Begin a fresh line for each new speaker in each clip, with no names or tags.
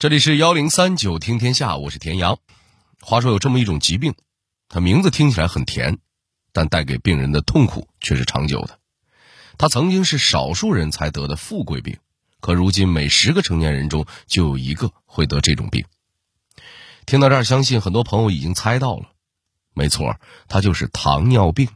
这里是幺零三九听天下，我是田阳。话说有这么一种疾病，它名字听起来很甜，但带给病人的痛苦却是长久的。它曾经是少数人才得的富贵病，可如今每十个成年人中就有一个会得这种病。听到这儿，相信很多朋友已经猜到了，没错，它就是糖尿病。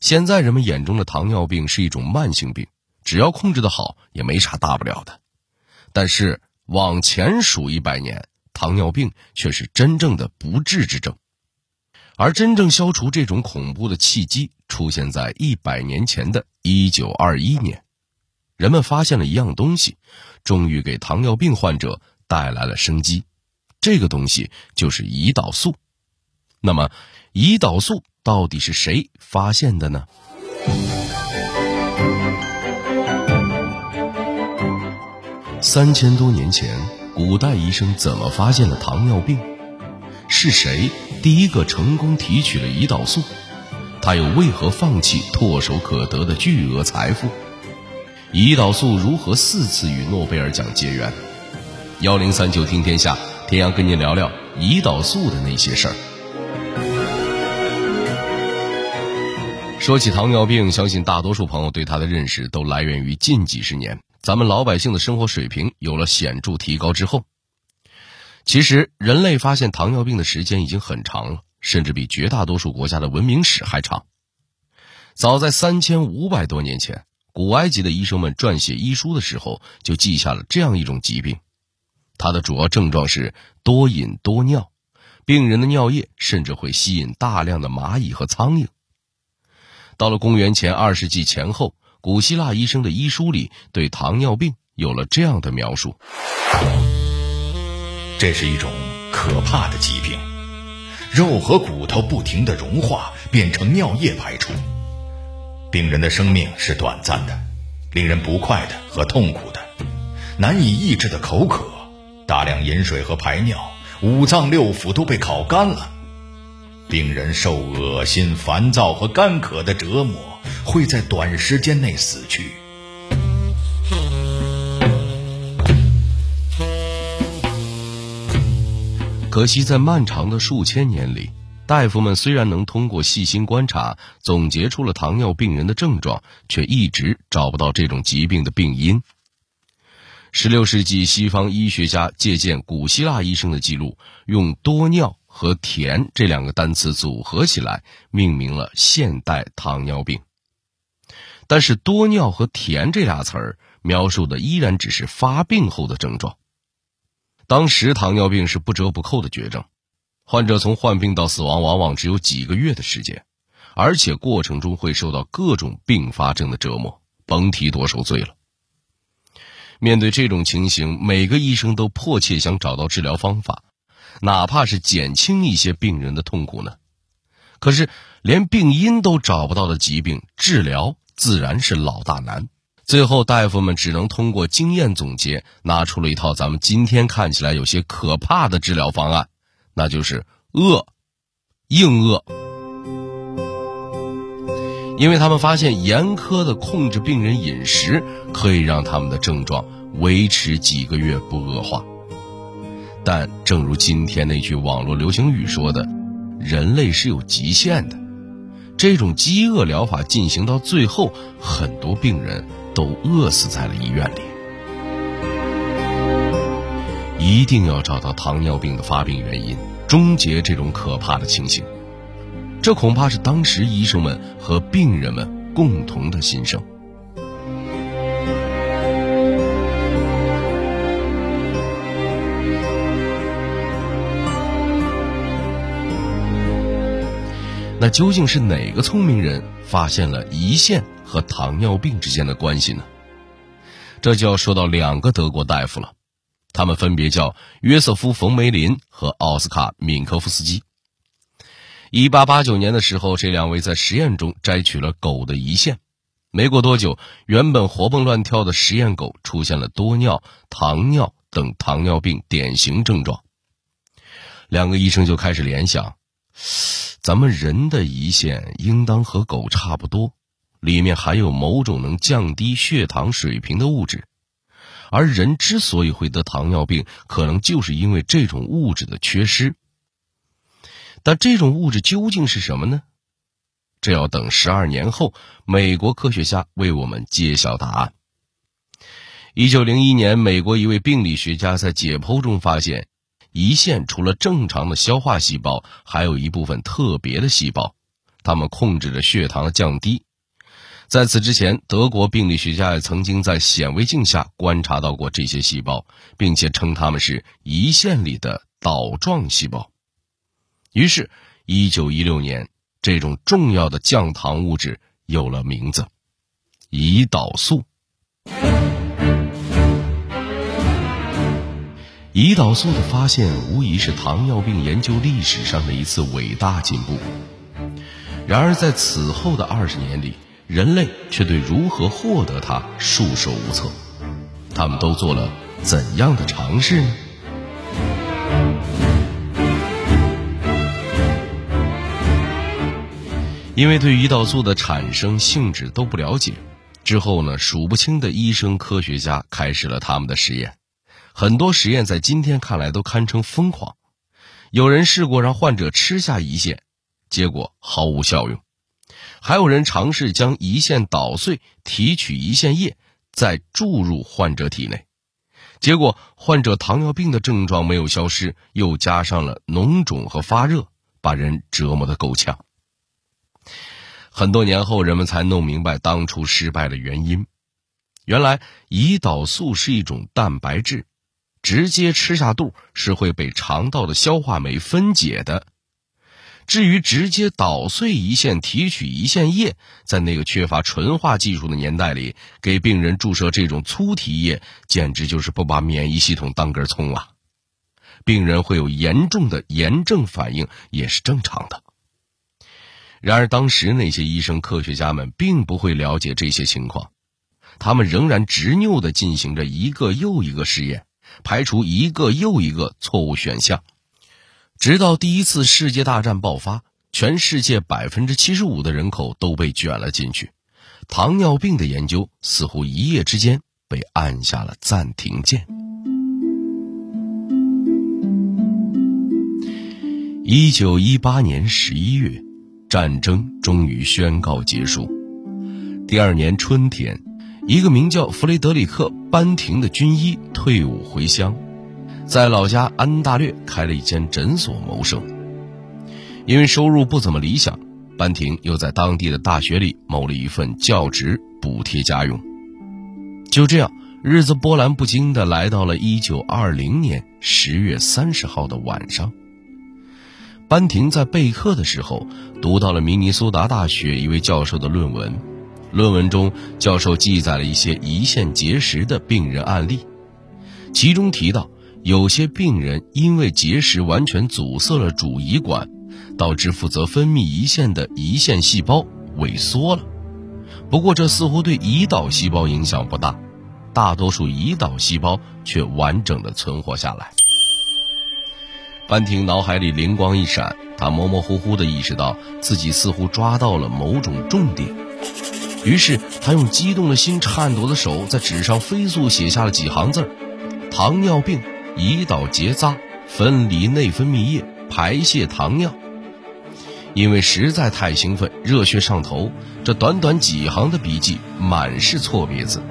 现在人们眼中的糖尿病是一种慢性病，只要控制的好，也没啥大不了的。但是。往前数一百年，糖尿病却是真正的不治之症，而真正消除这种恐怖的契机出现在一百年前的一九二一年，人们发现了一样东西，终于给糖尿病患者带来了生机。这个东西就是胰岛素。那么，胰岛素到底是谁发现的呢？三千多年前，古代医生怎么发现了糖尿病？是谁第一个成功提取了胰岛素？他又为何放弃唾手可得的巨额财富？胰岛素如何四次与诺贝尔奖结缘？幺零三九听天下，田阳跟您聊聊胰岛素的那些事儿。说起糖尿病，相信大多数朋友对它的认识都来源于近几十年。咱们老百姓的生活水平有了显著提高之后，其实人类发现糖尿病的时间已经很长了，甚至比绝大多数国家的文明史还长。早在三千五百多年前，古埃及的医生们撰写医书的时候，就记下了这样一种疾病，它的主要症状是多饮多尿，病人的尿液甚至会吸引大量的蚂蚁和苍蝇。到了公元前二世纪前后。古希腊医生的医书里对糖尿病有了这样的描述：
这是一种可怕的疾病，肉和骨头不停的融化，变成尿液排出。病人的生命是短暂的，令人不快的和痛苦的，难以抑制的口渴，大量饮水和排尿，五脏六腑都被烤干了。病人受恶心、烦躁和干渴的折磨。会在短时间内死去。
可惜，在漫长的数千年里，大夫们虽然能通过细心观察总结出了糖尿病人的症状，却一直找不到这种疾病的病因。十六世纪，西方医学家借鉴古希腊医生的记录，用多尿和甜这两个单词组合起来，命名了现代糖尿病。但是多尿和甜这俩词儿描述的依然只是发病后的症状。当时糖尿病是不折不扣的绝症，患者从患病到死亡往往只有几个月的时间，而且过程中会受到各种并发症的折磨，甭提多受罪了。面对这种情形，每个医生都迫切想找到治疗方法，哪怕是减轻一些病人的痛苦呢？可是连病因都找不到的疾病，治疗。自然是老大难，最后大夫们只能通过经验总结，拿出了一套咱们今天看起来有些可怕的治疗方案，那就是饿，硬饿。因为他们发现严苛的控制病人饮食，可以让他们的症状维持几个月不恶化。但正如今天那句网络流行语说的：“人类是有极限的。”这种饥饿疗法进行到最后，很多病人都饿死在了医院里。一定要找到糖尿病的发病原因，终结这种可怕的情形。这恐怕是当时医生们和病人们共同的心声。那究竟是哪个聪明人发现了胰腺和糖尿病之间的关系呢？这就要说到两个德国大夫了，他们分别叫约瑟夫·冯梅林和奥斯卡·敏科夫斯基。一八八九年的时候，这两位在实验中摘取了狗的胰腺，没过多久，原本活蹦乱跳的实验狗出现了多尿、糖尿等糖尿病典型症状。两个医生就开始联想。咱们人的胰腺应当和狗差不多，里面含有某种能降低血糖水平的物质，而人之所以会得糖尿病，可能就是因为这种物质的缺失。但这种物质究竟是什么呢？这要等十二年后，美国科学家为我们揭晓答案。一九零一年，美国一位病理学家在解剖中发现，胰腺除了正常的消化细胞，还有一部分特别的细胞，它们控制着血糖的降低。在此之前，德国病理学家也曾经在显微镜下观察到过这些细胞，并且称它们是胰腺里的岛状细胞。于是，一九一六年，这种重要的降糖物质有了名字——胰岛素。胰岛素的发现无疑是糖尿病研究历史上的一次伟大进步。然而，在此后的二十年里，人类却对如何获得它束手无策。他们都做了怎样的尝试呢？因为对胰岛素的产生性质都不了解，之后呢，数不清的医生科学家开始了他们的实验。很多实验在今天看来都堪称疯狂。有人试过让患者吃下胰腺，结果毫无效用；还有人尝试将胰腺捣碎，提取胰腺液，再注入患者体内，结果患者糖尿病的症状没有消失，又加上了脓肿和发热，把人折磨得够呛。很多年后，人们才弄明白当初失败的原因。原来，胰岛素是一种蛋白质。直接吃下肚是会被肠道的消化酶分解的。至于直接捣碎胰腺提取胰腺液，在那个缺乏纯化技术的年代里，给病人注射这种粗体液，简直就是不把免疫系统当根葱啊！病人会有严重的炎症反应，也是正常的。然而，当时那些医生科学家们并不会了解这些情况，他们仍然执拗地进行着一个又一个试验。排除一个又一个错误选项，直到第一次世界大战爆发，全世界百分之七十五的人口都被卷了进去，糖尿病的研究似乎一夜之间被按下了暂停键。一九一八年十一月，战争终于宣告结束。第二年春天。一个名叫弗雷德里克·班廷的军医退伍回乡，在老家安大略开了一间诊所谋生。因为收入不怎么理想，班廷又在当地的大学里谋了一份教职，补贴家用。就这样，日子波澜不惊地来到了1920年10月30号的晚上。班廷在备课的时候，读到了明尼苏达大学一位教授的论文。论文中，教授记载了一些胰腺结石的病人案例，其中提到有些病人因为结石完全阻塞了主胰管，导致负责分泌胰腺的胰腺细胞萎缩了。不过，这似乎对胰岛细胞影响不大，大多数胰岛细胞却完整的存活下来。班廷脑海里灵光一闪，他模模糊糊地意识到自己似乎抓到了某种重点。于是，他用激动的心、颤抖的手，在纸上飞速写下了几行字儿：“糖尿病，胰岛结扎，分离内分泌液，排泄糖尿。”因为实在太兴奋，热血上头，这短短几行的笔记满是错别字。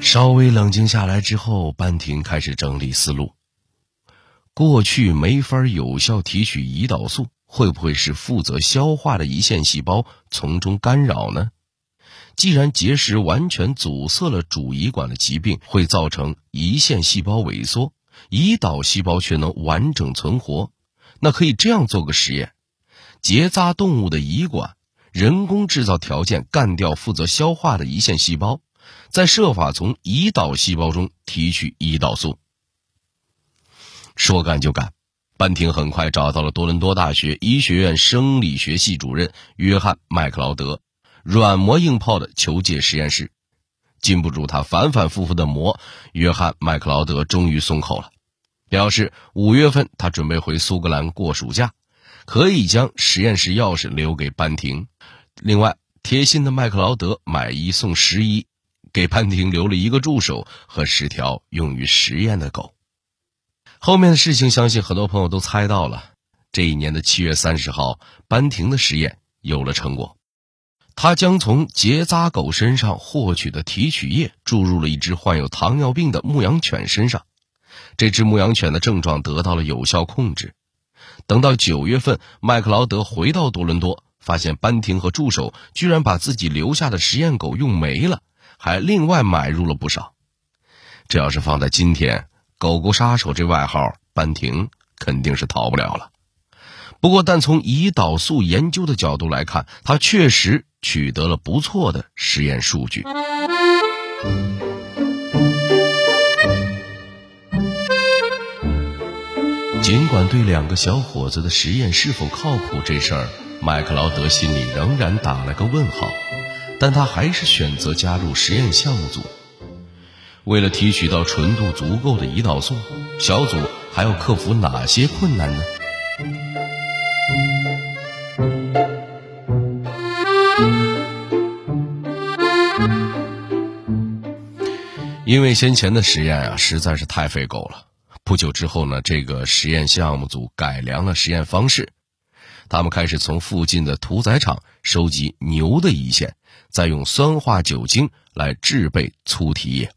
稍微冷静下来之后，班廷开始整理思路。过去没法有效提取胰岛素。会不会是负责消化的胰腺细胞从中干扰呢？既然结石完全阻塞了主胰管的疾病会造成胰腺细胞萎缩，胰岛细胞却能完整存活，那可以这样做个实验：结扎动物的胰管，人工制造条件干掉负责消化的胰腺细胞，再设法从胰岛细胞中提取胰岛素。说干就干。班廷很快找到了多伦多大学医学院生理学系主任约翰·麦克劳德，软磨硬泡的求解实验室。禁不住他反反复复的磨，约翰·麦克劳德终于松口了，表示五月份他准备回苏格兰过暑假，可以将实验室钥匙留给班廷。另外，贴心的麦克劳德买一送十一，给班廷留了一个助手和十条用于实验的狗。后面的事情，相信很多朋友都猜到了。这一年的七月三十号，班廷的实验有了成果。他将从结扎狗身上获取的提取液注入了一只患有糖尿病的牧羊犬身上，这只牧羊犬的症状得到了有效控制。等到九月份，麦克劳德回到多伦多，发现班廷和助手居然把自己留下的实验狗用没了，还另外买入了不少。这要是放在今天，“狗狗杀手”这外号，班廷肯定是逃不了了。不过，但从胰岛素研究的角度来看，他确实取得了不错的实验数据。尽管对两个小伙子的实验是否靠谱这事儿，麦克劳德心里仍然打了个问号，但他还是选择加入实验项目组。为了提取到纯度足够的胰岛素，小组还要克服哪些困难呢？因为先前的实验啊实在是太费狗了。不久之后呢，这个实验项目组改良了实验方式，他们开始从附近的屠宰场收集牛的胰腺，再用酸化酒精来制备粗体液。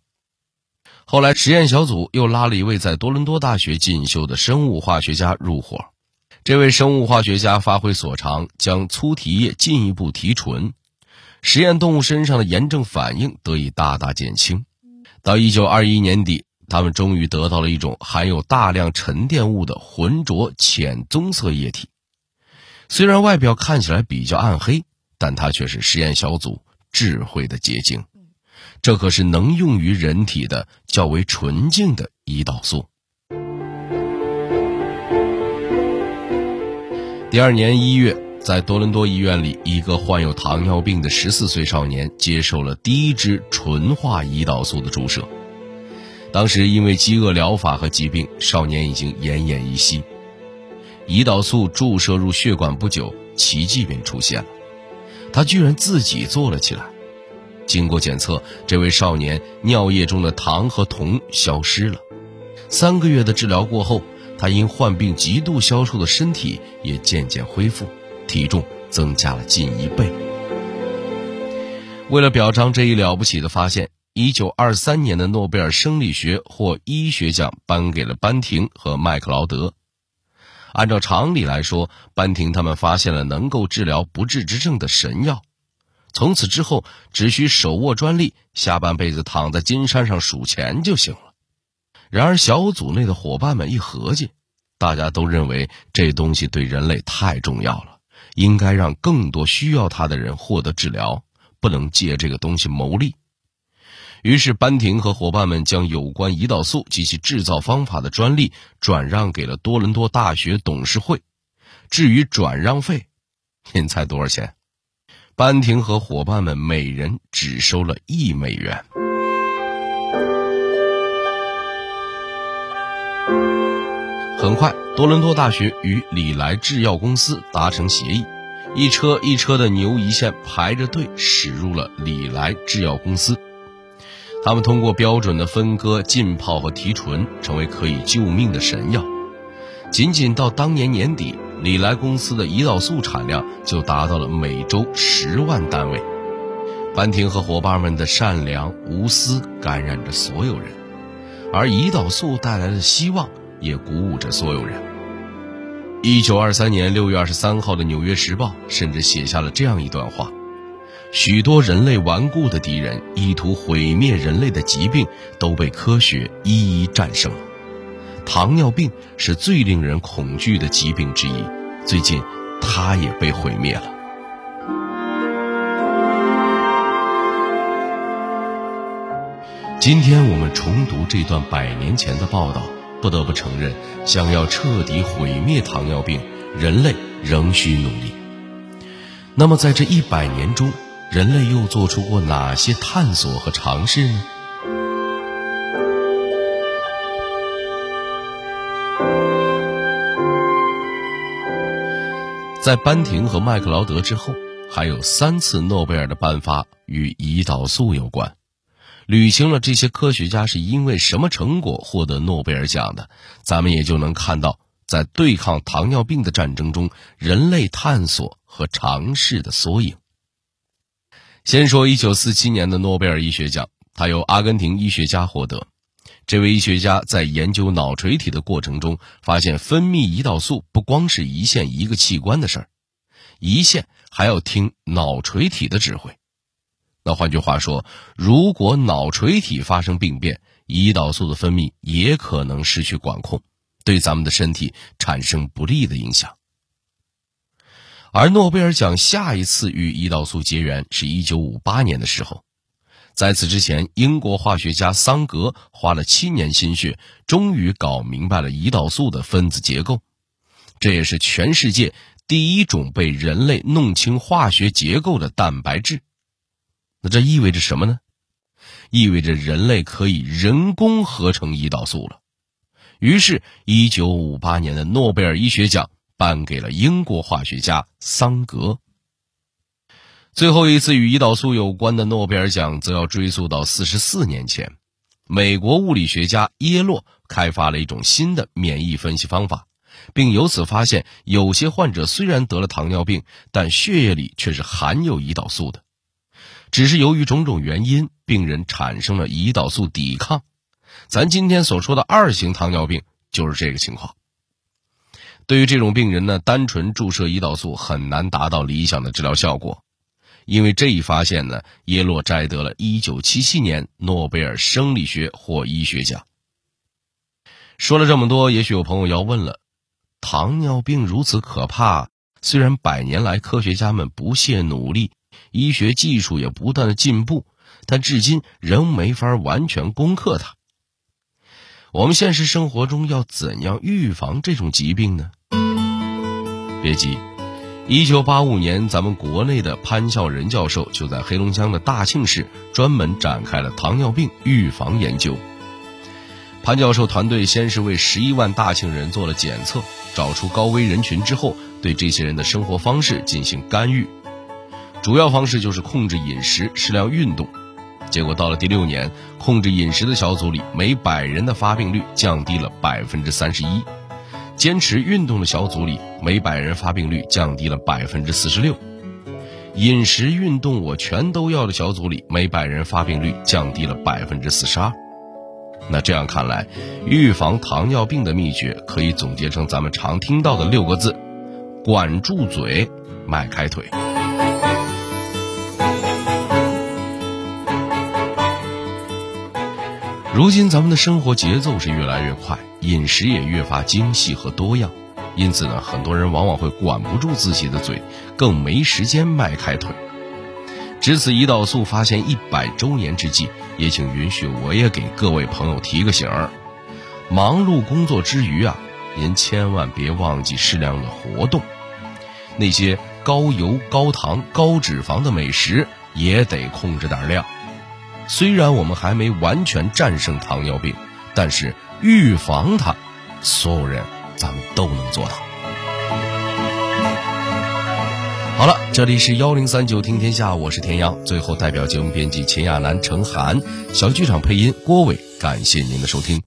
后来，实验小组又拉了一位在多伦多大学进修的生物化学家入伙。这位生物化学家发挥所长，将粗体液进一步提纯，实验动物身上的炎症反应得以大大减轻。到一九二一年底，他们终于得到了一种含有大量沉淀物的浑浊浅棕色液体。虽然外表看起来比较暗黑，但它却是实验小组智慧的结晶。这可是能用于人体的较为纯净的胰岛素。第二年一月。在多伦多医院里，一个患有糖尿病的十四岁少年接受了第一支纯化胰岛素的注射。当时因为饥饿疗法和疾病，少年已经奄奄一息。胰岛素注射入血管不久，奇迹便出现了，他居然自己坐了起来。经过检测，这位少年尿液中的糖和铜消失了。三个月的治疗过后，他因患病极度消瘦的身体也渐渐恢复。体重增加了近一倍。为了表彰这一了不起的发现，一九二三年的诺贝尔生理学或医学奖颁给了班廷和麦克劳德。按照常理来说，班廷他们发现了能够治疗不治之症的神药，从此之后只需手握专利，下半辈子躺在金山上数钱就行了。然而，小组内的伙伴们一合计，大家都认为这东西对人类太重要了。应该让更多需要它的人获得治疗，不能借这个东西牟利。于是，班廷和伙伴们将有关胰岛素及其制造方法的专利转让给了多伦多大学董事会。至于转让费，您猜多少钱？班廷和伙伴们每人只收了一美元。很快，多伦多大学与里来制药公司达成协议，一车一车的牛胰腺排着队驶入了里来制药公司。他们通过标准的分割、浸泡和提纯，成为可以救命的神药。仅仅到当年年底，里来公司的胰岛素产量就达到了每周十万单位。班廷和伙伴们的善良无私感染着所有人，而胰岛素带来的希望。也鼓舞着所有人。一九二三年六月二十三号的《纽约时报》甚至写下了这样一段话：许多人类顽固的敌人，意图毁灭人类的疾病，都被科学一一战胜。糖尿病是最令人恐惧的疾病之一，最近，它也被毁灭了。今天我们重读这段百年前的报道。不得不承认，想要彻底毁灭糖尿病，人类仍需努力。那么，在这一百年中，人类又做出过哪些探索和尝试呢？在班廷和麦克劳德之后，还有三次诺贝尔的颁发与胰岛素有关。捋清了这些科学家是因为什么成果获得诺贝尔奖的，咱们也就能看到，在对抗糖尿病的战争中，人类探索和尝试的缩影。先说1947年的诺贝尔医学奖，它由阿根廷医学家获得。这位医学家在研究脑垂体的过程中，发现分泌胰岛素不光是胰腺一个器官的事儿，胰腺还要听脑垂体的指挥。那换句话说，如果脑垂体发生病变，胰岛素的分泌也可能失去管控，对咱们的身体产生不利的影响。而诺贝尔奖下一次与胰岛素结缘是一九五八年的时候，在此之前，英国化学家桑格花了七年心血，终于搞明白了胰岛素的分子结构，这也是全世界第一种被人类弄清化学结构的蛋白质。那这意味着什么呢？意味着人类可以人工合成胰岛素了。于是，一九五八年的诺贝尔医学奖颁给了英国化学家桑格。最后一次与胰岛素有关的诺贝尔奖，则要追溯到四十四年前，美国物理学家耶洛开发了一种新的免疫分析方法，并由此发现，有些患者虽然得了糖尿病，但血液里却是含有胰岛素的。只是由于种种原因，病人产生了胰岛素抵抗。咱今天所说的二型糖尿病就是这个情况。对于这种病人呢，单纯注射胰岛素很难达到理想的治疗效果。因为这一发现呢，耶洛摘得了1977年诺贝尔生理学或医学奖。说了这么多，也许有朋友要问了：糖尿病如此可怕，虽然百年来科学家们不懈努力。医学技术也不断的进步，但至今仍没法完全攻克它。我们现实生活中要怎样预防这种疾病呢？别急，一九八五年，咱们国内的潘孝仁教授就在黑龙江的大庆市专门展开了糖尿病预防研究。潘教授团队先是为十一万大庆人做了检测，找出高危人群之后，对这些人的生活方式进行干预。主要方式就是控制饮食、适量运动，结果到了第六年，控制饮食的小组里每百人的发病率降低了百分之三十一；坚持运动的小组里每百人发病率降低了百分之四十六；饮食、运动我全都要的小组里每百人发病率降低了百分之四十二。那这样看来，预防糖尿病的秘诀可以总结成咱们常听到的六个字：管住嘴，迈开腿。如今咱们的生活节奏是越来越快，饮食也越发精细和多样，因此呢，很多人往往会管不住自己的嘴，更没时间迈开腿。值此胰岛素发现一百周年之际，也请允许我也给各位朋友提个醒儿：忙碌工作之余啊，您千万别忘记适量的活动。那些高油、高糖、高脂肪的美食也得控制点量。虽然我们还没完全战胜糖尿病，但是预防它，所有人咱们都能做到。好了，这里是幺零三九听天下，我是田阳。最后，代表节目编辑秦亚楠、程涵，小剧场配音郭伟，感谢您的收听。